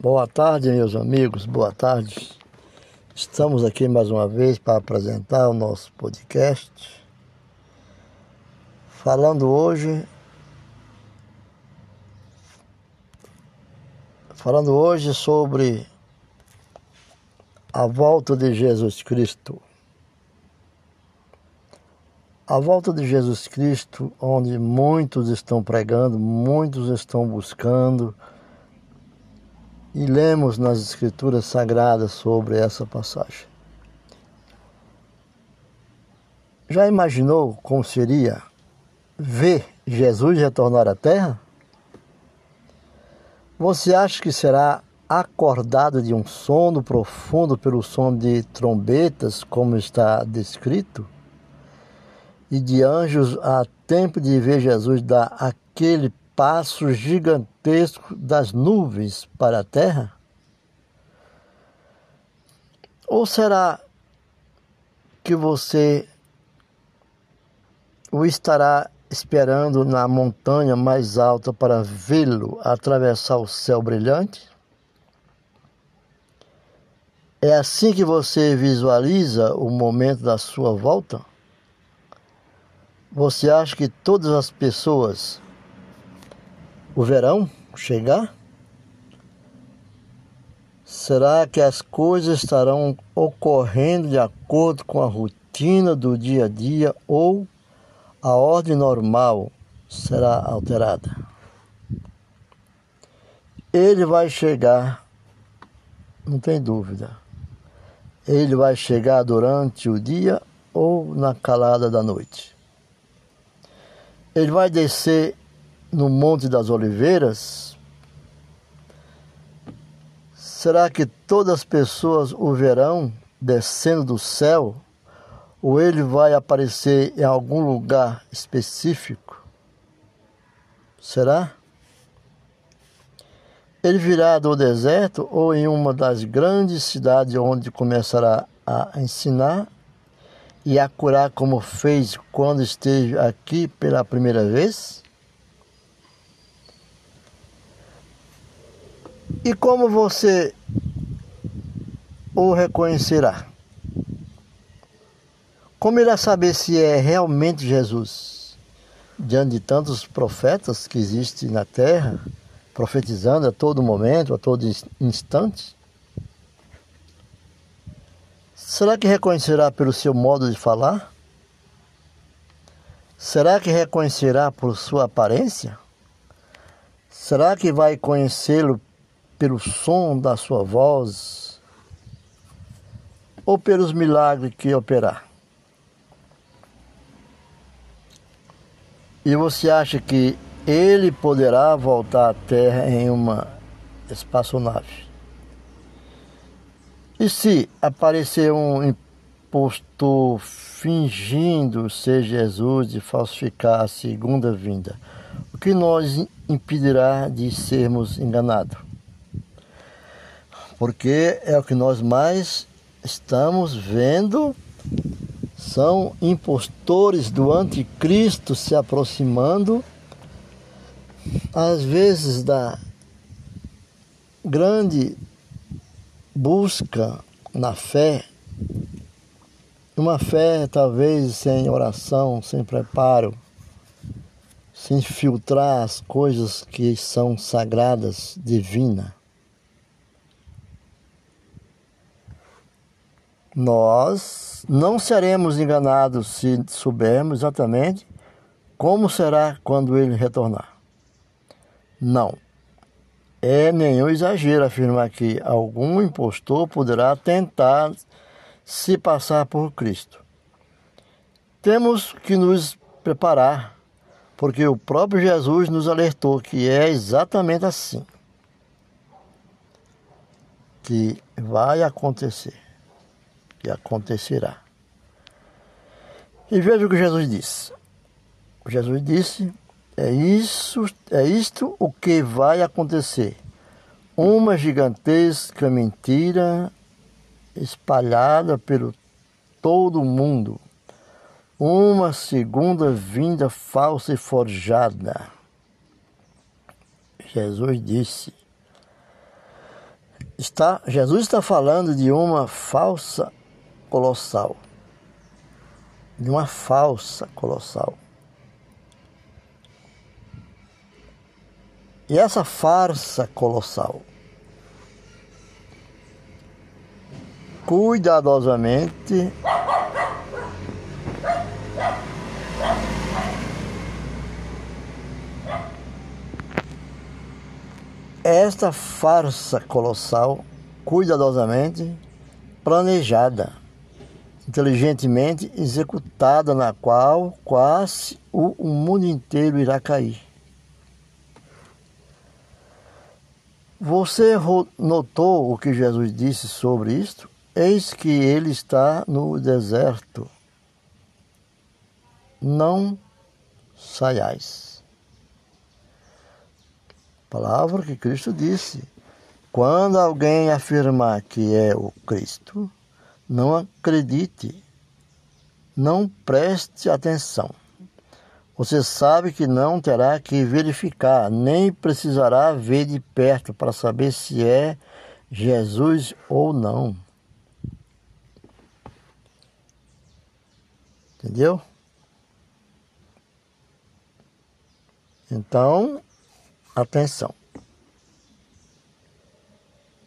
Boa tarde, meus amigos, boa tarde. Estamos aqui mais uma vez para apresentar o nosso podcast. Falando hoje. Falando hoje sobre a volta de Jesus Cristo. A volta de Jesus Cristo, onde muitos estão pregando, muitos estão buscando, e lemos nas Escrituras Sagradas sobre essa passagem. Já imaginou como seria ver Jesus retornar à Terra? Você acha que será acordado de um sono profundo pelo som de trombetas, como está descrito? e de anjos há tempo de ver Jesus dar aquele passo gigantesco das nuvens para a terra? Ou será que você o estará esperando na montanha mais alta para vê-lo atravessar o céu brilhante? É assim que você visualiza o momento da sua volta? Você acha que todas as pessoas o verão chegar? Será que as coisas estarão ocorrendo de acordo com a rotina do dia a dia ou a ordem normal será alterada? Ele vai chegar, não tem dúvida. Ele vai chegar durante o dia ou na calada da noite. Ele vai descer no Monte das Oliveiras. Será que todas as pessoas o verão descendo do céu? Ou ele vai aparecer em algum lugar específico? Será? Ele virá do deserto ou em uma das grandes cidades onde começará a ensinar e a curar como fez quando esteve aqui pela primeira vez? E como você o reconhecerá? Como irá saber se é realmente Jesus? Diante de tantos profetas que existem na terra, profetizando a todo momento, a todo instante? Será que reconhecerá pelo seu modo de falar? Será que reconhecerá por sua aparência? Será que vai conhecê-lo pelo som da sua voz? Ou pelos milagres que operar? E você acha que ele poderá voltar à Terra em uma espaçonave? E se aparecer um impostor fingindo ser Jesus e falsificar a segunda vinda, o que nos impedirá de sermos enganados? Porque é o que nós mais estamos vendo são impostores do anticristo se aproximando, às vezes da grande busca na fé, uma fé talvez sem oração, sem preparo, sem filtrar as coisas que são sagradas, divinas. Nós não seremos enganados se soubermos exatamente como será quando ele retornar. Não. É nenhum exagero afirmar que algum impostor poderá tentar se passar por Cristo. Temos que nos preparar, porque o próprio Jesus nos alertou que é exatamente assim que vai acontecer, que acontecerá. E veja o que Jesus disse. Jesus disse é isso, é isto o que vai acontecer. Uma gigantesca mentira espalhada pelo todo o mundo. Uma segunda vinda falsa e forjada. Jesus disse: está, Jesus está falando de uma falsa colossal. De uma falsa colossal. E essa farsa colossal, cuidadosamente esta farsa colossal, cuidadosamente planejada, inteligentemente executada, na qual quase o, mundo inteiro irá cair. Você notou o que Jesus disse sobre isto? Eis que ele está no deserto. Não saiais. Palavra que Cristo disse. Quando alguém afirmar que é o Cristo, não acredite, não preste atenção. Você sabe que não terá que verificar, nem precisará ver de perto para saber se é Jesus ou não. Entendeu? Então, atenção.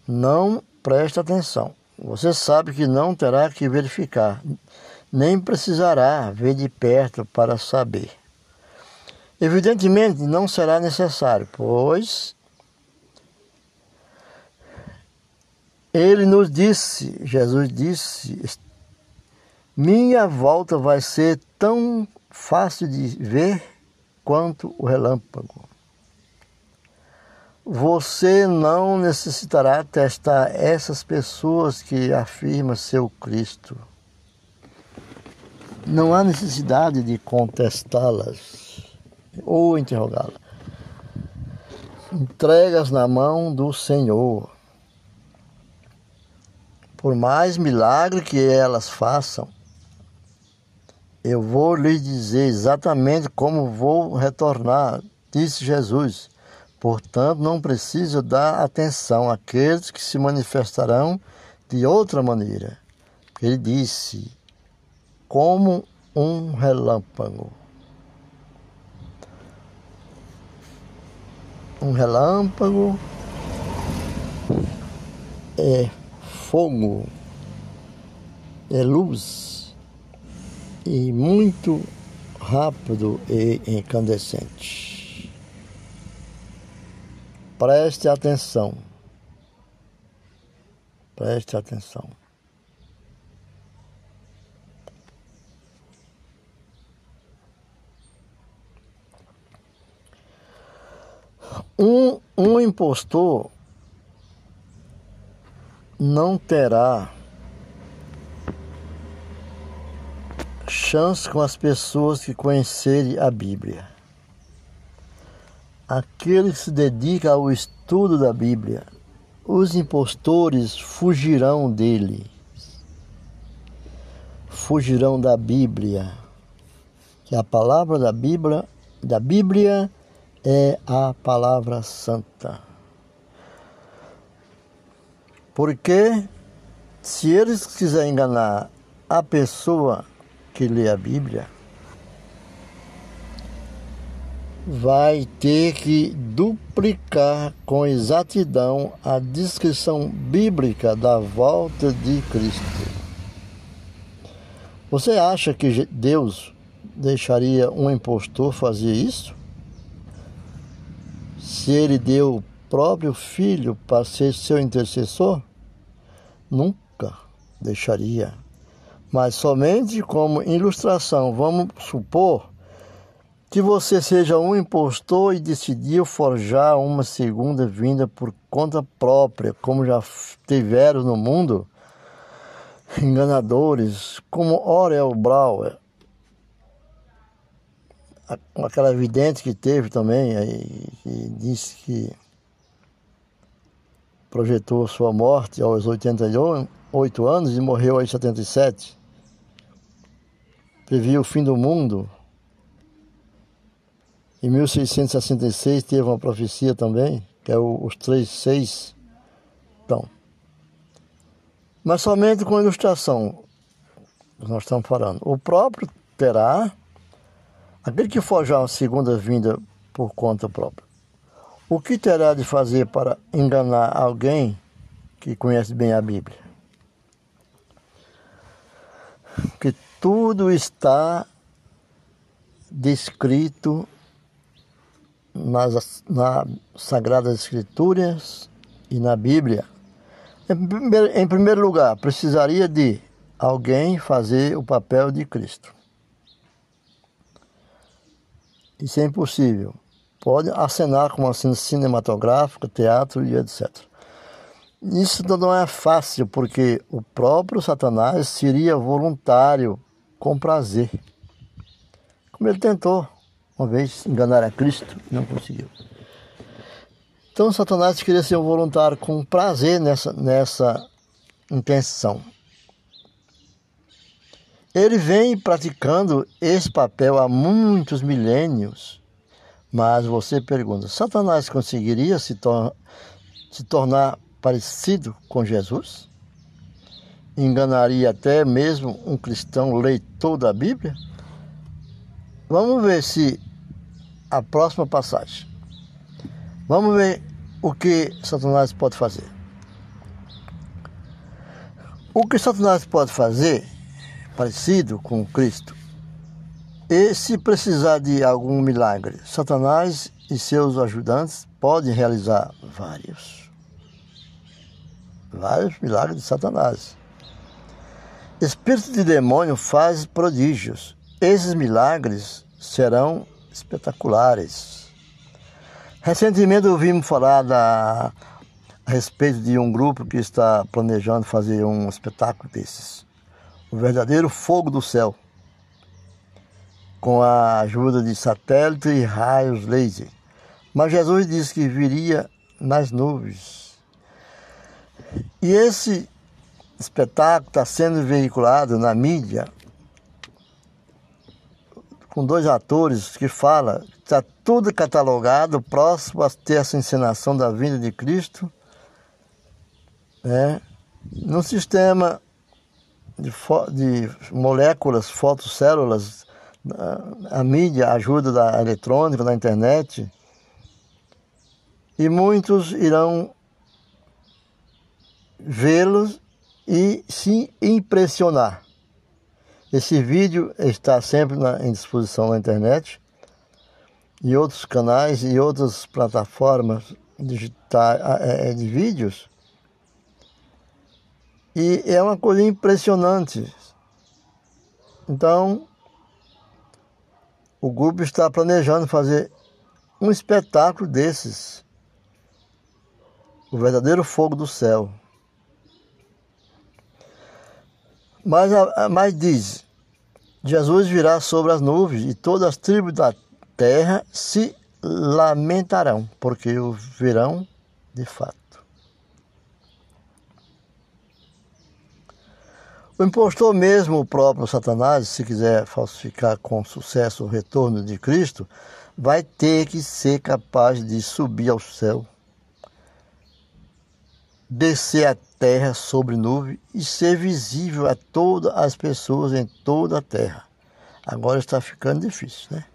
Não preste atenção. Você sabe que não terá que verificar, nem precisará ver de perto para saber. Evidentemente não será necessário, pois ele nos disse, Jesus disse, minha volta vai ser tão fácil de ver quanto o relâmpago. Você não necessitará testar essas pessoas que afirmam ser o Cristo. Não há necessidade de contestá-las ou interrogá-la. Entregas na mão do Senhor. Por mais milagre que elas façam, eu vou lhes dizer exatamente como vou retornar, disse Jesus. Portanto, não preciso dar atenção àqueles que se manifestarão de outra maneira. Ele disse, como um relâmpago. um relâmpago, é fogo, é luz e muito rápido e incandescente. Preste atenção. Preste atenção. Um, um impostor não terá chance com as pessoas que conhecerem a Bíblia. Aquele que se dedica ao estudo da Bíblia, os impostores fugirão dele. Fugirão da Bíblia. Que a palavra da Bíblia, da Bíblia é a palavra santa. Porque se eles quiserem enganar a pessoa que lê a Bíblia, vai ter que duplicar com exatidão a descrição bíblica da volta de Cristo. Você acha que Deus deixaria um impostor fazer isso? se ele deu o próprio filho para ser seu intercessor? Nunca deixaria. Mas somente como ilustração, vamos supor que você seja um impostor e decidiu forjar uma segunda vinda por conta própria, como já tiveram no mundo enganadores, como Orel Brauer, aquela vidente que teve também, aí, que disse que projetou sua morte aos 88 anos e morreu aos 77. Previu o fim do mundo. Em 1666 teve uma profecia também, que é o, os três seis. Então, Mas somente com ilustração, nós estamos falando. O próprio terá, aquele que forjar uma segunda vinda por conta própria, o que terá de fazer para enganar alguém que conhece bem a Bíblia? Que tudo está descrito nas, nas Sagradas Escrituras e na Bíblia. Em primeiro, em primeiro lugar, precisaria de alguém fazer o papel de Cristo. Isso é impossível. Pode acenar com uma cena cinematográfica, teatro e etc. Isso não é fácil, porque o próprio Satanás seria voluntário com prazer. Como ele tentou uma vez enganar a Cristo, não conseguiu. Então Satanás queria ser um voluntário com prazer nessa, nessa intenção. Ele vem praticando esse papel há muitos milênios mas você pergunta: Satanás conseguiria se, tor se tornar parecido com Jesus? Enganaria até mesmo um cristão leitor da Bíblia? Vamos ver se a próxima passagem. Vamos ver o que Satanás pode fazer. O que Satanás pode fazer, parecido com Cristo, e se precisar de algum milagre, Satanás e seus ajudantes podem realizar vários. Vários milagres de Satanás. Espírito de demônio faz prodígios. Esses milagres serão espetaculares. Recentemente ouvimos falar da, a respeito de um grupo que está planejando fazer um espetáculo desses. O verdadeiro fogo do céu com a ajuda de satélite e raios laser. Mas Jesus disse que viria nas nuvens. E esse espetáculo está sendo veiculado na mídia com dois atores que falam, está tudo catalogado, próximo a ter essa encenação da vinda de Cristo, né? no sistema de, de moléculas, fotocélulas a mídia, a ajuda da eletrônica, da internet, e muitos irão vê-los e se impressionar. Esse vídeo está sempre na, em disposição na internet e outros canais e outras plataformas digitais é, é, de vídeos. E é uma coisa impressionante. Então, o grupo está planejando fazer um espetáculo desses. O verdadeiro fogo do céu. Mas, mas diz: Jesus virá sobre as nuvens e todas as tribos da terra se lamentarão, porque o verão de fato. O impostor mesmo, o próprio Satanás, se quiser falsificar com sucesso o retorno de Cristo, vai ter que ser capaz de subir ao céu, descer a terra sobre nuvem e ser visível a todas as pessoas em toda a terra. Agora está ficando difícil, né?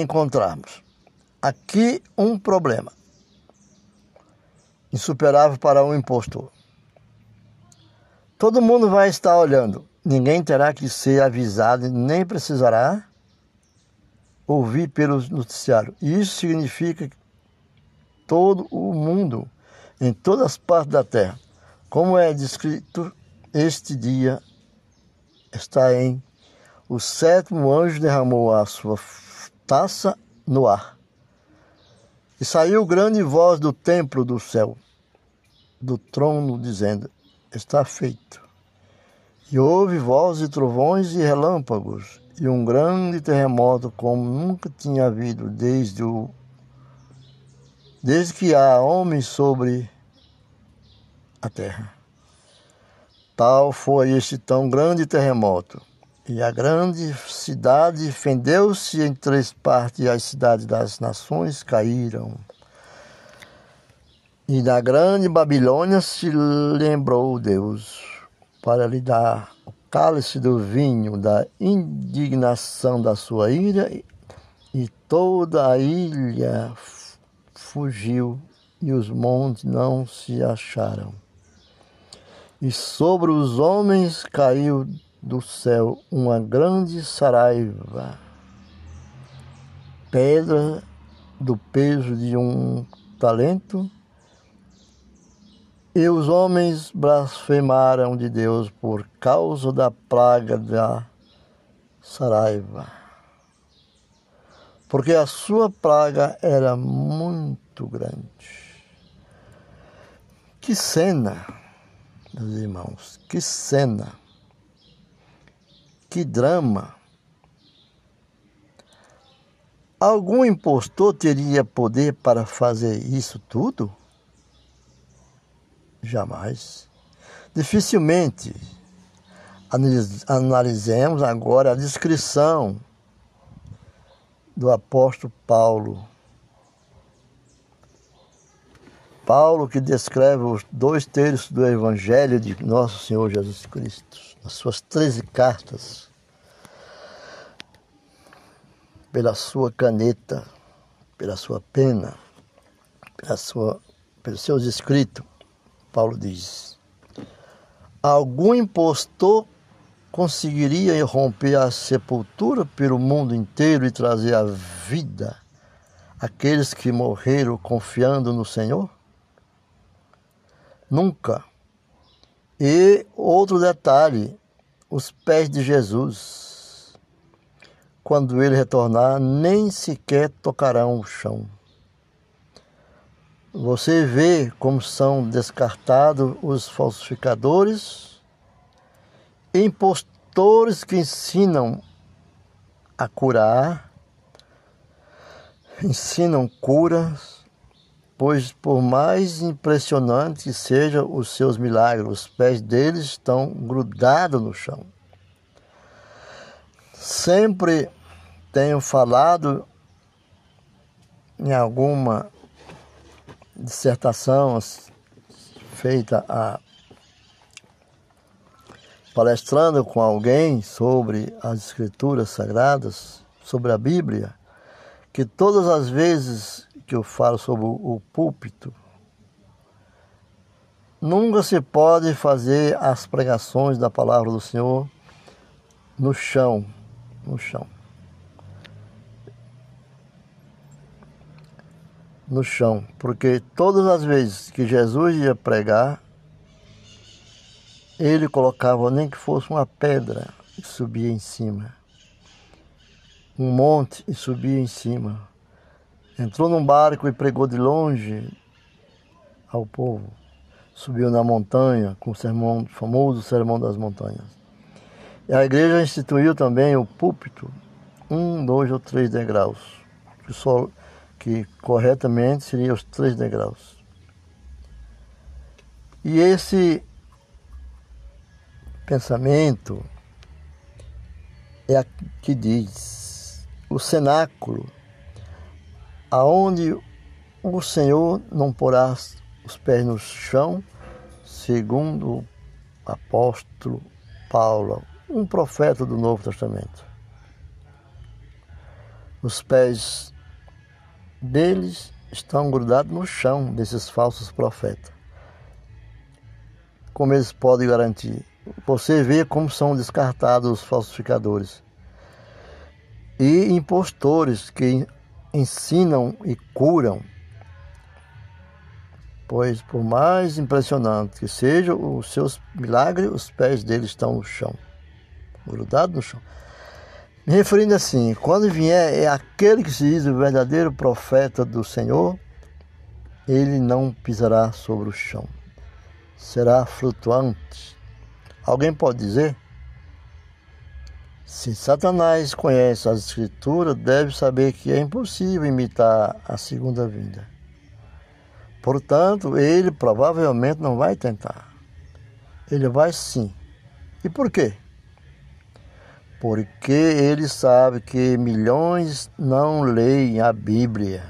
Encontrarmos aqui um problema insuperável para um impostor. Todo mundo vai estar olhando. Ninguém terá que ser avisado, nem precisará ouvir pelo noticiário. Isso significa que todo o mundo, em todas as partes da terra, como é descrito este dia, está em o sétimo anjo derramou a sua taça no ar. E saiu grande voz do templo do céu, do trono, dizendo: está feito. E houve vozes, trovões e relâmpagos, e um grande terremoto como nunca tinha havido desde o desde que há homens sobre a terra. Tal foi este tão grande terremoto. E a grande cidade fendeu-se em três partes, e as cidades das nações caíram. E da grande Babilônia se lembrou Deus para lhe dar o cálice do vinho da indignação da sua ira, e toda a ilha fugiu, e os montes não se acharam. E sobre os homens caiu do céu uma grande saraiva, pedra do peso de um talento, e os homens blasfemaram de Deus por causa da praga da saraiva, porque a sua praga era muito grande. Que cena, meus irmãos, que cena, que drama. Algum impostor teria poder para fazer isso tudo? Jamais. Dificilmente. Analisemos agora a descrição do apóstolo Paulo. Paulo que descreve os dois terços do Evangelho de Nosso Senhor Jesus Cristo, nas suas treze cartas pela sua caneta, pela sua pena, pela sua, pelos seus escritos, Paulo diz: algum impostor conseguiria romper a sepultura pelo mundo inteiro e trazer a vida aqueles que morreram confiando no Senhor? Nunca. E outro detalhe: os pés de Jesus quando ele retornar, nem sequer tocarão o chão. Você vê como são descartados os falsificadores, impostores que ensinam a curar, ensinam curas, pois por mais impressionante que sejam os seus milagres, os pés deles estão grudados no chão. Sempre tenho falado em alguma dissertação feita a palestrando com alguém sobre as escrituras sagradas, sobre a Bíblia, que todas as vezes que eu falo sobre o púlpito, nunca se pode fazer as pregações da palavra do Senhor no chão, no chão. No chão, porque todas as vezes que Jesus ia pregar, ele colocava nem que fosse uma pedra e subia em cima. Um monte e subia em cima. Entrou num barco e pregou de longe ao povo. Subiu na montanha com o sermão, famoso Sermão das Montanhas. E a igreja instituiu também o púlpito, um, dois ou três degraus, que, só, que corretamente seriam os três degraus. E esse pensamento é que diz o cenáculo, aonde o Senhor não porá os pés no chão, segundo o apóstolo Paulo um profeta do Novo Testamento. Os pés deles estão grudados no chão desses falsos profetas. Como eles podem garantir? Você vê como são descartados os falsificadores e impostores que ensinam e curam. Pois, por mais impressionante que sejam os seus milagres, os pés deles estão no chão grudado no chão. Me referindo assim, quando vier é aquele que se diz o verdadeiro profeta do Senhor, ele não pisará sobre o chão. Será flutuante. Alguém pode dizer? Se Satanás conhece as Escrituras, deve saber que é impossível imitar a segunda vinda. Portanto, ele provavelmente não vai tentar. Ele vai sim. E por quê? porque ele sabe que milhões não leem a Bíblia.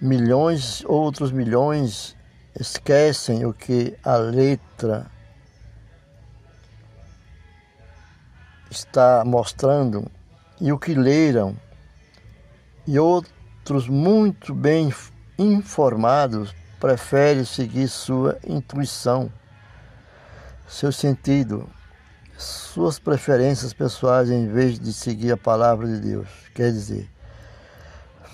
milhões, outros milhões esquecem o que a letra está mostrando e o que leram, e outros muito bem informados preferem seguir sua intuição, seu sentido, suas preferências pessoais em vez de seguir a palavra de Deus. Quer dizer,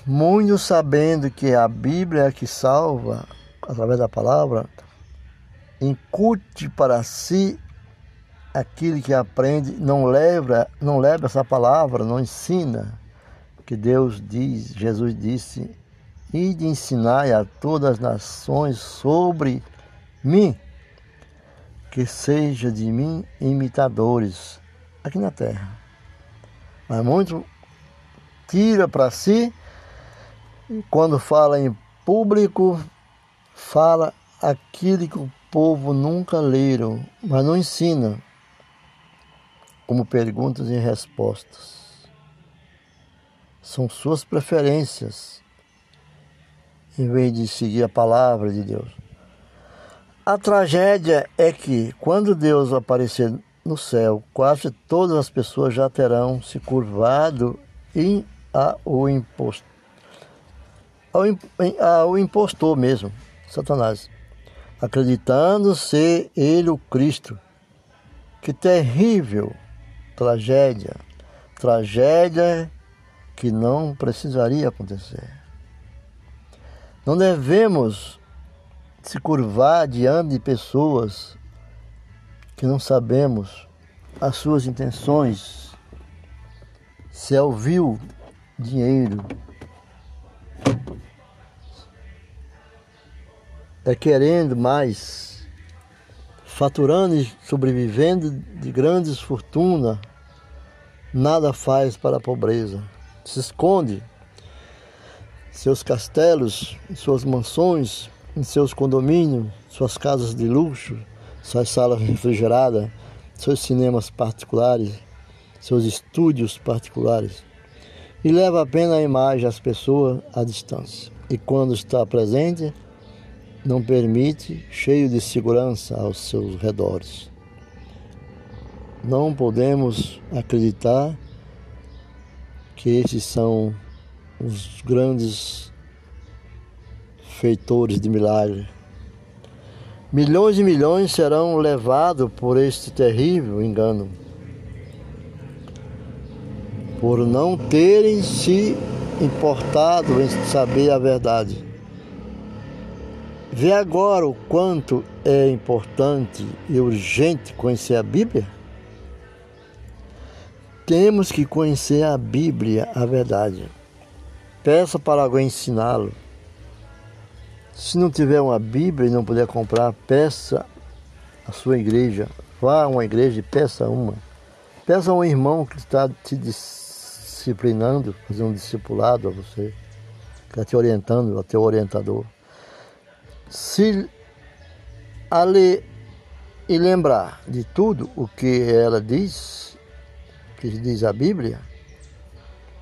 muitos sabendo que a Bíblia é que salva através da palavra, incute para si aquele que aprende, não leva, não leva essa palavra, não ensina, que Deus diz, Jesus disse, e de ensinar a todas as nações sobre mim, que seja de mim imitadores aqui na terra. Mas muito tira para si, quando fala em público, fala aquilo que o povo nunca leram, mas não ensina, como perguntas e respostas. São suas preferências, em vez de seguir a palavra de Deus. A tragédia é que, quando Deus aparecer no céu, quase todas as pessoas já terão se curvado em ao impostor, ao, ao impostor mesmo, Satanás, acreditando ser ele o Cristo. Que terrível tragédia, tragédia que não precisaria acontecer. Não devemos se curvar diante de pessoas que não sabemos as suas intenções, se é o vil dinheiro, é querendo mais, faturando e sobrevivendo de grandes fortunas, nada faz para a pobreza. Se esconde seus castelos, suas mansões, em seus condomínios, suas casas de luxo, suas salas refrigeradas, seus cinemas particulares, seus estúdios particulares. E leva apenas a imagem às pessoas à distância. E quando está presente, não permite, cheio de segurança aos seus redores. Não podemos acreditar que esses são os grandes feitores de milagre. Milhões e milhões serão levados por este terrível engano, por não terem se importado em saber a verdade. Vê agora o quanto é importante e urgente conhecer a Bíblia? Temos que conhecer a Bíblia, a verdade. Peça para alguém ensiná-lo. Se não tiver uma Bíblia e não puder comprar, peça a sua igreja. Vá a uma igreja e peça uma. Peça a um irmão que está te disciplinando, fazendo um discipulado a você, que está te orientando, a teu orientador. Se a ler e lembrar de tudo o que ela diz, que diz a Bíblia,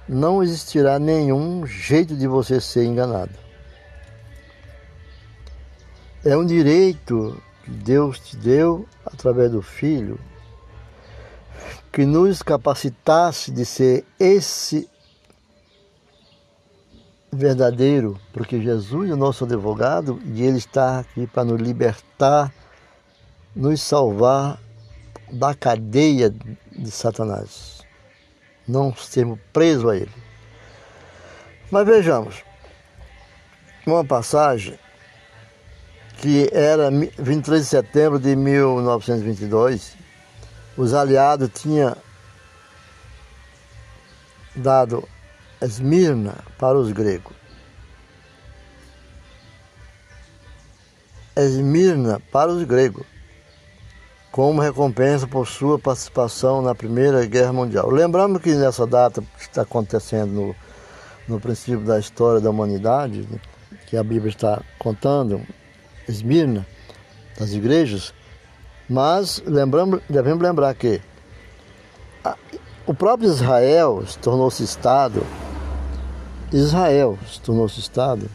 não existirá nenhum jeito de você ser enganado. É um direito que Deus te deu através do Filho que nos capacitasse de ser esse verdadeiro, porque Jesus é o nosso advogado e Ele está aqui para nos libertar, nos salvar da cadeia de Satanás, não sermos presos a Ele. Mas vejamos, uma passagem que era 23 de setembro de 1922, os aliados tinham dado Esmirna para os gregos. Esmirna para os gregos, como recompensa por sua participação na Primeira Guerra Mundial. Lembramos que nessa data que está acontecendo no, no princípio da história da humanidade, que a Bíblia está contando, Esmirna, das igrejas, mas lembramos, devemos lembrar que a, o próprio Israel tornou-se Estado Israel se tornou-se Estado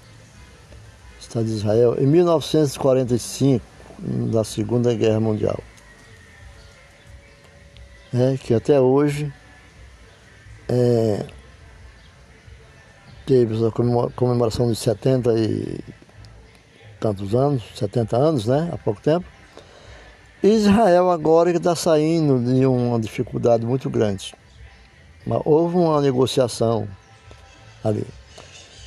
Estado de Israel, em 1945, da Segunda Guerra Mundial. É, que até hoje é, teve a comemoração de 70 e tantos anos, 70 anos, né? Há pouco tempo. Israel agora está saindo de uma dificuldade muito grande. Houve uma negociação ali.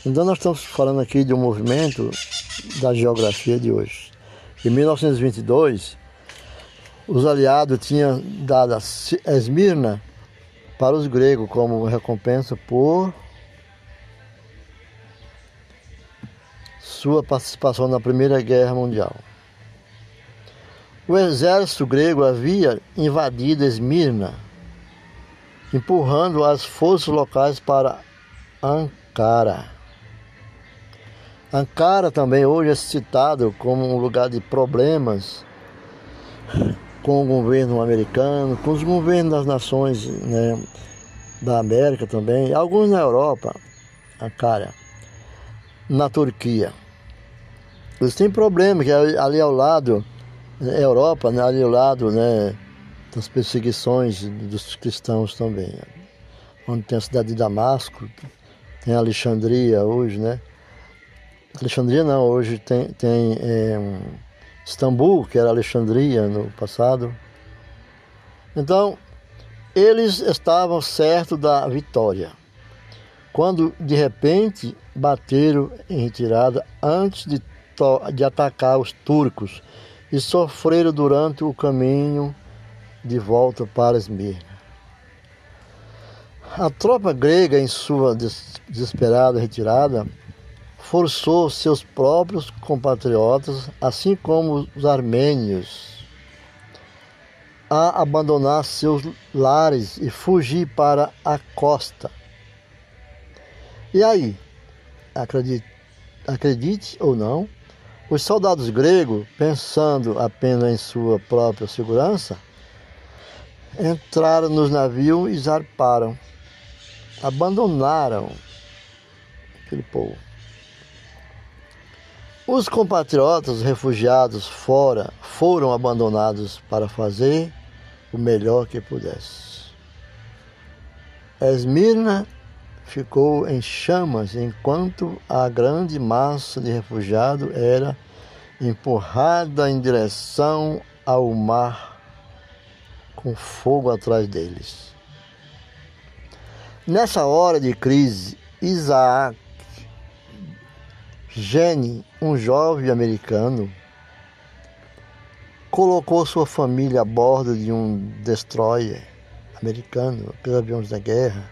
Então nós estamos falando aqui de um movimento da geografia de hoje. Em 1922, os aliados tinham dado Esmirna para os gregos como recompensa por sua participação na Primeira Guerra Mundial. O exército grego havia invadido Esmirna, empurrando as forças locais para Ankara. Ankara também hoje é citado como um lugar de problemas com o governo americano, com os governos das nações né, da América também, alguns na Europa, Ankara, na Turquia. Eles têm problema, que é ali ao lado Europa, né, ali ao lado né, das perseguições dos cristãos também. Onde tem a cidade de Damasco, tem Alexandria hoje, né? Alexandria não, hoje tem, tem é, Istambul, que era Alexandria no passado. Então, eles estavam certos da vitória. Quando de repente bateram em retirada antes de, de atacar os turcos e sofreram durante o caminho de volta para Esmirna. A tropa grega, em sua desesperada retirada, forçou seus próprios compatriotas, assim como os armênios, a abandonar seus lares e fugir para a costa. E aí, acredite, acredite ou não, os soldados gregos, pensando apenas em sua própria segurança, entraram nos navios e zarparam, abandonaram aquele povo. Os compatriotas refugiados fora foram abandonados para fazer o melhor que pudesse. Esmirna ficou em chamas enquanto a grande massa de refugiados era empurrada em direção ao mar com fogo atrás deles. Nessa hora de crise, Isaac Gene, um jovem americano, colocou sua família a bordo de um destroyer americano, aqueles aviões da guerra.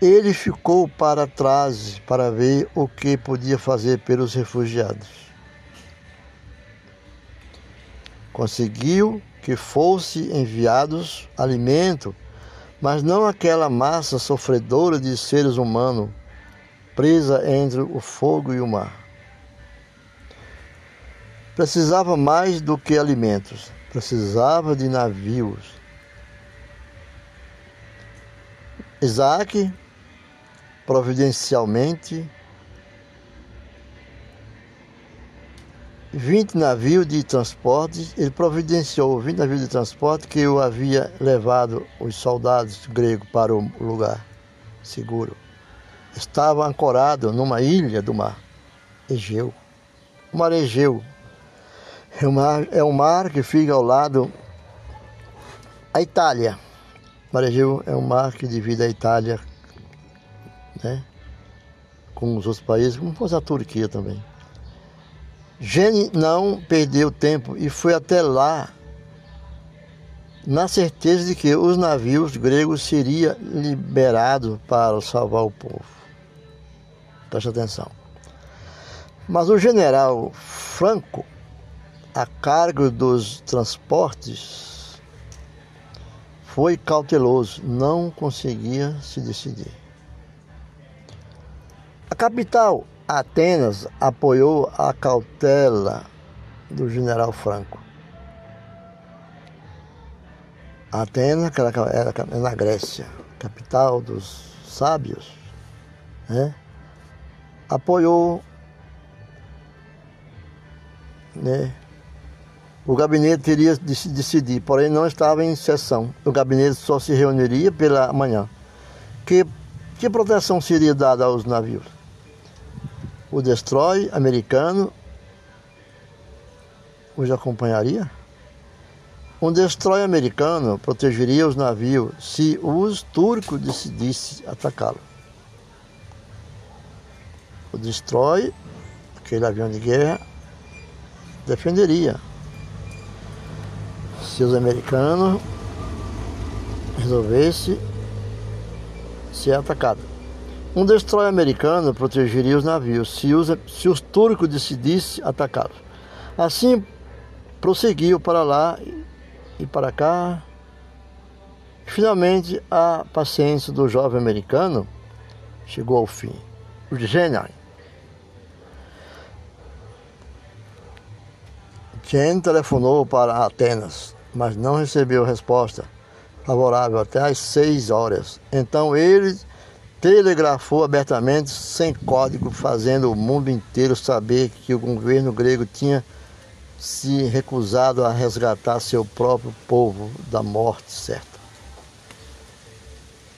Ele ficou para trás para ver o que podia fazer pelos refugiados. Conseguiu que fosse enviados alimento, mas não aquela massa sofredora de seres humanos presa entre o fogo e o mar. Precisava mais do que alimentos, precisava de navios. Isaac, providencialmente, 20 navios de transporte, ele providenciou 20 navios de transporte que eu havia levado os soldados gregos para o lugar seguro estava ancorado numa ilha do mar Egeu. O mar Egeu é um mar, é um mar que fica ao lado da Itália. O mar Egeu é um mar que divide a Itália né, com os outros países, como fosse a Turquia também. Gene não perdeu tempo e foi até lá na certeza de que os navios gregos seriam liberados para salvar o povo. Preste atenção. Mas o general Franco, a cargo dos transportes, foi cauteloso, não conseguia se decidir. A capital, Atenas, apoiou a cautela do general Franco. Atenas, que era na Grécia, capital dos sábios, né? Apoiou né, o gabinete teria de se decidir, porém não estava em sessão. O gabinete só se reuniria pela manhã. Que, que proteção seria dada aos navios? O destroy americano os acompanharia? Um destroy americano protegeria os navios se os turcos decidissem atacá-lo. O destroy, aquele avião de guerra, defenderia se os americanos resolvessem ser atacados. Um destroyer americano protegeria os navios se os, se os turcos decidissem atacá-los. Assim, prosseguiu para lá e para cá. Finalmente, a paciência do jovem americano chegou ao fim. O Genai. Jen telefonou para Atenas mas não recebeu resposta favorável até às seis horas. Então ele telegrafou abertamente, sem código, fazendo o mundo inteiro saber que o governo grego tinha se recusado a resgatar seu próprio povo da morte certa.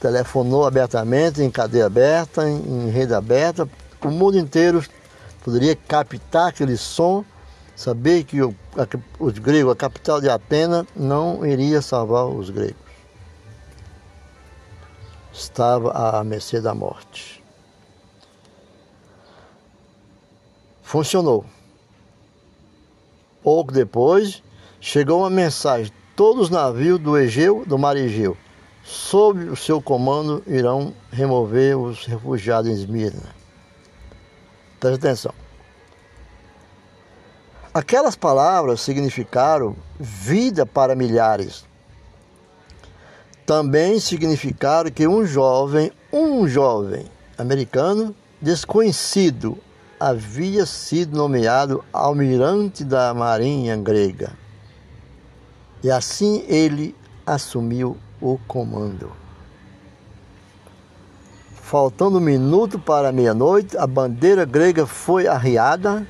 Telefonou abertamente, em cadeia aberta, em rede aberta, o mundo inteiro poderia captar aquele som Saber que o, a, os gregos, a capital de Atenas, não iria salvar os gregos. Estava à mercê da morte. Funcionou. Pouco depois, chegou uma mensagem: todos os navios do Egeu, do mar Egeu, sob o seu comando, irão remover os refugiados em Esmirna. Preste atenção. Aquelas palavras significaram vida para milhares. Também significaram que um jovem, um jovem americano desconhecido havia sido nomeado almirante da marinha grega. E assim ele assumiu o comando. Faltando um minuto para meia-noite, a bandeira grega foi arriada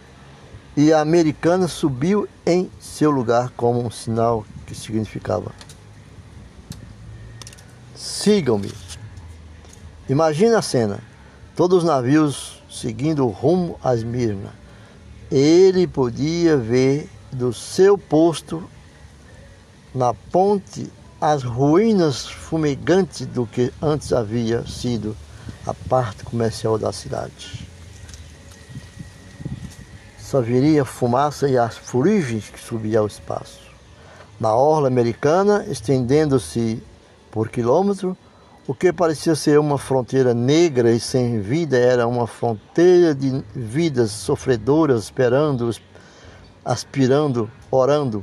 e a americana subiu em seu lugar como um sinal que significava: Sigam-me. Imagina a cena: todos os navios seguindo rumo a Esmirna. Ele podia ver do seu posto na ponte as ruínas fumegantes do que antes havia sido a parte comercial da cidade só viria fumaça e as fuligens que subiam ao espaço. Na orla americana, estendendo-se por quilômetro, o que parecia ser uma fronteira negra e sem vida era uma fronteira de vidas sofredoras esperando, aspirando, orando,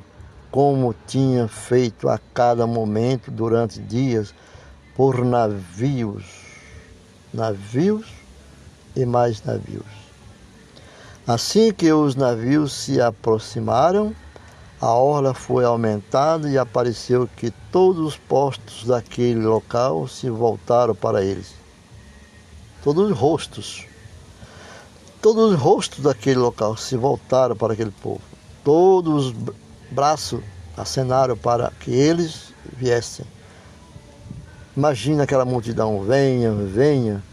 como tinha feito a cada momento durante dias por navios, navios e mais navios. Assim que os navios se aproximaram, a orla foi aumentada e apareceu que todos os postos daquele local se voltaram para eles. Todos os rostos. Todos os rostos daquele local se voltaram para aquele povo. Todos os braços acenaram para que eles viessem. Imagina aquela multidão, venha, venha,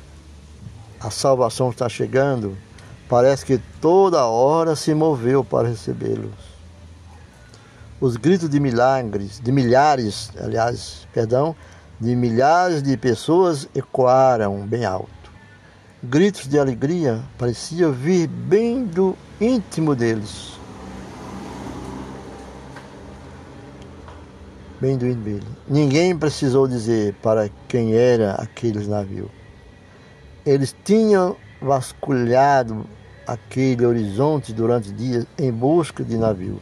a salvação está chegando. Parece que toda hora se moveu para recebê-los. Os gritos de milagres, de milhares, aliás, perdão, de milhares de pessoas ecoaram bem alto. Gritos de alegria pareciam vir bem do íntimo deles. Bem do íntimo deles. Ninguém precisou dizer para quem era aqueles navios. Eles tinham vasculhado aquele horizonte durante dias em busca de navio.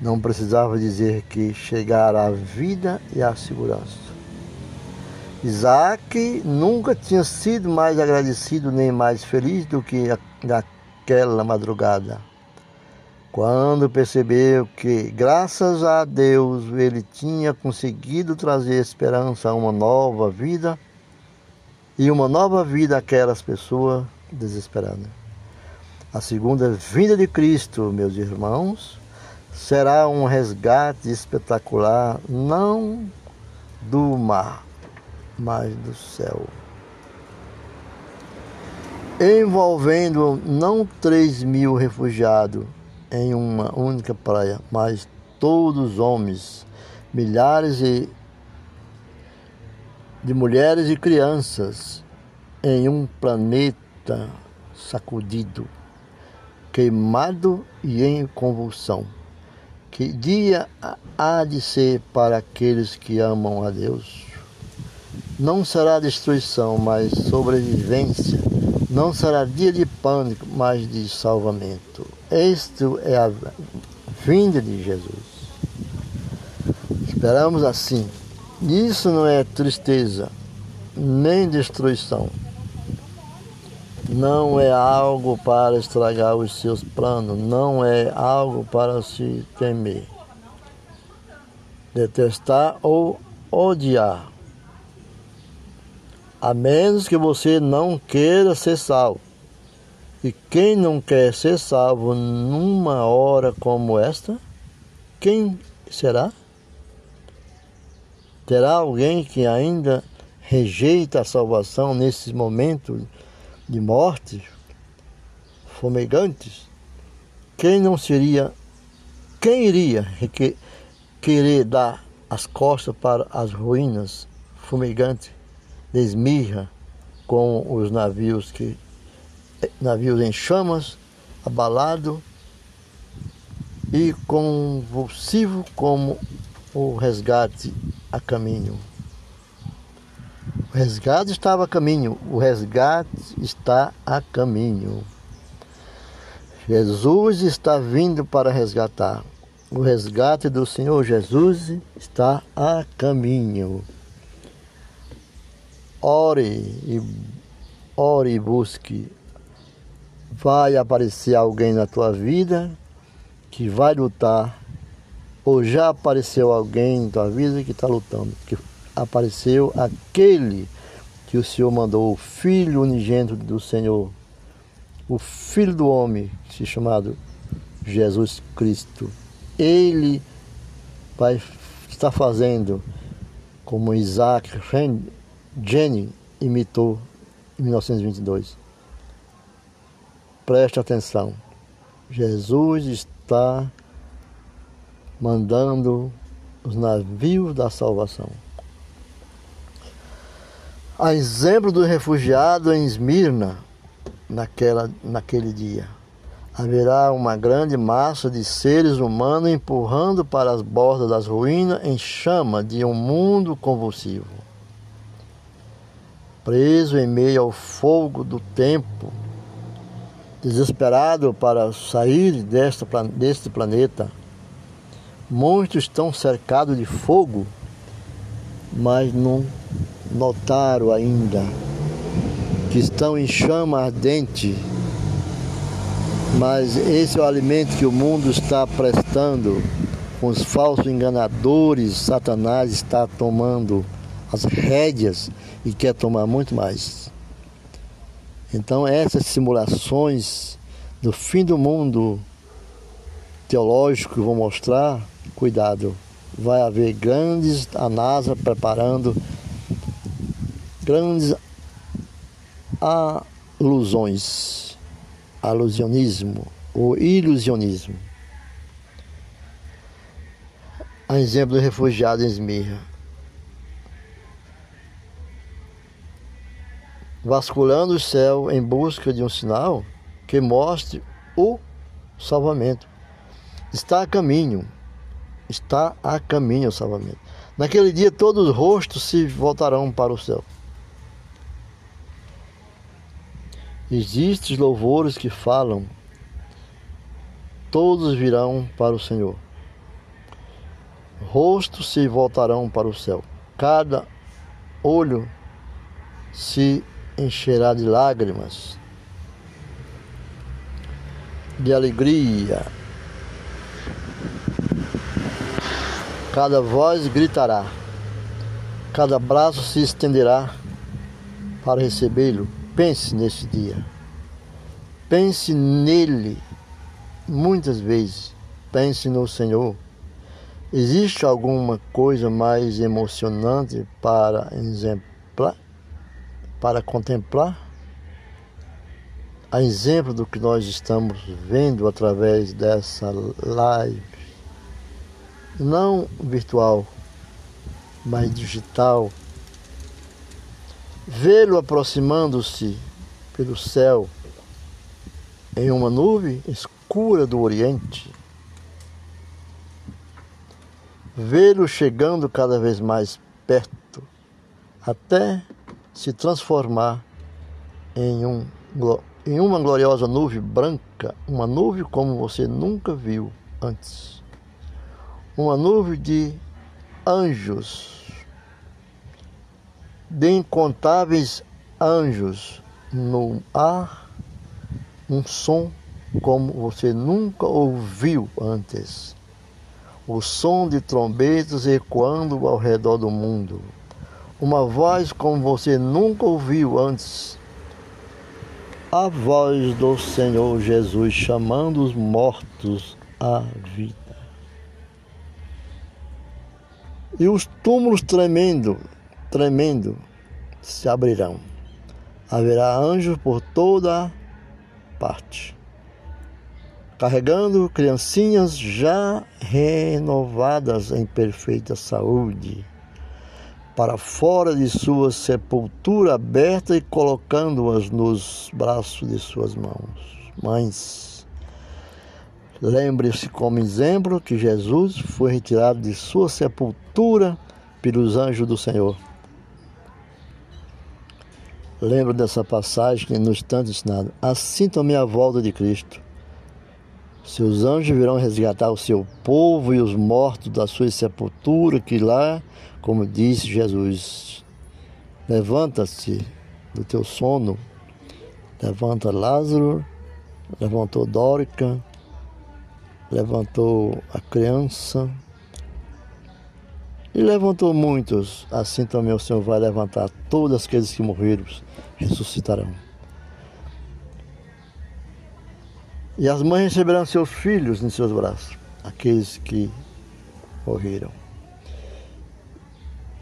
Não precisava dizer que chegara a vida e a segurança. Isaac nunca tinha sido mais agradecido nem mais feliz do que naquela madrugada. Quando percebeu que, graças a Deus, ele tinha conseguido trazer esperança a uma nova vida e uma nova vida àquelas pessoas desesperadas. A segunda vinda de Cristo, meus irmãos, será um resgate espetacular, não do mar, mas do céu. Envolvendo não 3 mil refugiados em uma única praia, mas todos os homens, milhares de, de mulheres e crianças em um planeta sacudido, queimado e em convulsão. Que dia há de ser para aqueles que amam a Deus? Não será destruição, mas sobrevivência. Não será dia de pânico, mas de salvamento. Esta é a vinda de Jesus. Esperamos assim. Isso não é tristeza, nem destruição não é algo para estragar os seus planos, não é algo para se temer, detestar ou odiar. A menos que você não queira ser salvo. E quem não quer ser salvo numa hora como esta, quem será? Terá alguém que ainda rejeita a salvação nesse momento de morte, fumegantes, quem não seria, quem iria querer dar as costas para as ruínas fumegantes de Esmirra com os navios que navios em chamas, abalado e convulsivo como o resgate a caminho. O resgate estava a caminho, o resgate está a caminho. Jesus está vindo para resgatar. O resgate do Senhor Jesus está a caminho. Ore e ore e busque. Vai aparecer alguém na tua vida que vai lutar, ou já apareceu alguém na tua vida que está lutando, que apareceu aquele que o Senhor mandou, o Filho unigênito do Senhor, o Filho do Homem, se chamado Jesus Cristo. Ele vai estar fazendo como Isaac Jenny imitou em 1922. Preste atenção. Jesus está mandando os navios da salvação. A exemplo do refugiado em Esmirna, naquela, naquele dia, haverá uma grande massa de seres humanos empurrando para as bordas das ruínas em chama de um mundo convulsivo. Preso em meio ao fogo do tempo, desesperado para sair desta, deste planeta, muitos estão cercados de fogo, mas não notaram ainda que estão em chama ardente, mas esse é o alimento que o mundo está prestando, com os falsos enganadores, Satanás está tomando as rédeas e quer tomar muito mais. Então essas simulações do fim do mundo teológico vou mostrar, cuidado, vai haver grandes, a NASA preparando grandes alusões, alusionismo ou ilusionismo. A exemplo do refugiado em Esmirra. Vasculhando o céu em busca de um sinal que mostre o salvamento. Está a caminho, está a caminho o salvamento. Naquele dia todos os rostos se voltarão para o céu. Existem louvores que falam, todos virão para o Senhor. Rostos se voltarão para o céu. Cada olho se encherá de lágrimas, de alegria. Cada voz gritará, cada braço se estenderá para recebê-lo Pense nesse dia. Pense nele muitas vezes. Pense no Senhor. Existe alguma coisa mais emocionante para exemplar, para contemplar? A exemplo do que nós estamos vendo através dessa live, não virtual, mas digital, vê-lo aproximando-se pelo céu em uma nuvem escura do Oriente, vê-lo chegando cada vez mais perto, até se transformar em, um, em uma gloriosa nuvem branca, uma nuvem como você nunca viu antes. Uma nuvem de anjos, de incontáveis anjos no ar, um som como você nunca ouviu antes o som de trombetas ecoando ao redor do mundo. Uma voz como você nunca ouviu antes. A voz do Senhor Jesus chamando os mortos à vida. E os túmulos tremendo, tremendo, se abrirão. Haverá anjos por toda parte carregando criancinhas já renovadas em perfeita saúde, para fora de sua sepultura aberta e colocando-as nos braços de suas mãos. Mães, lembre-se como exemplo que Jesus foi retirado de sua sepultura pelos anjos do Senhor. Lembro dessa passagem que nos tanto ensinado. Assim também a volta de Cristo seus anjos virão resgatar o seu povo e os mortos da sua sepultura, que lá, como disse Jesus, levanta-se do teu sono, levanta Lázaro, levantou Dórica, levantou a criança e levantou muitos. Assim também o Senhor vai levantar todos aqueles que morreram, ressuscitarão. E as mães receberão seus filhos em seus braços, aqueles que morreram.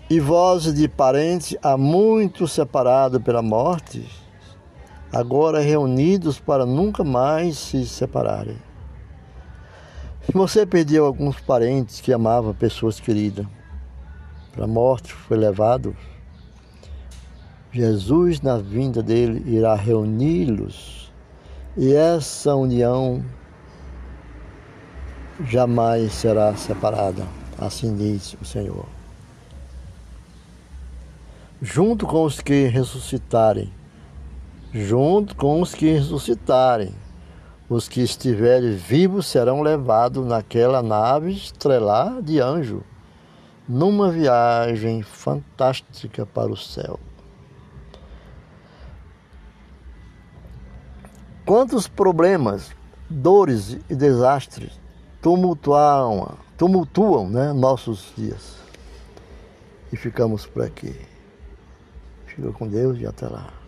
E vós de parentes há muito separados pela morte, agora reunidos para nunca mais se separarem. Se você perdeu alguns parentes que amavam pessoas queridas, para a morte foi levado, Jesus, na vinda dele, irá reuni-los. E essa união jamais será separada, assim diz o Senhor. Junto com os que ressuscitarem, junto com os que ressuscitarem, os que estiverem vivos serão levados naquela nave estrelar de anjo, numa viagem fantástica para o céu. Quantos problemas, dores e desastres tumultuam, tumultuam né, nossos dias. E ficamos por aqui. Fica com Deus e até lá.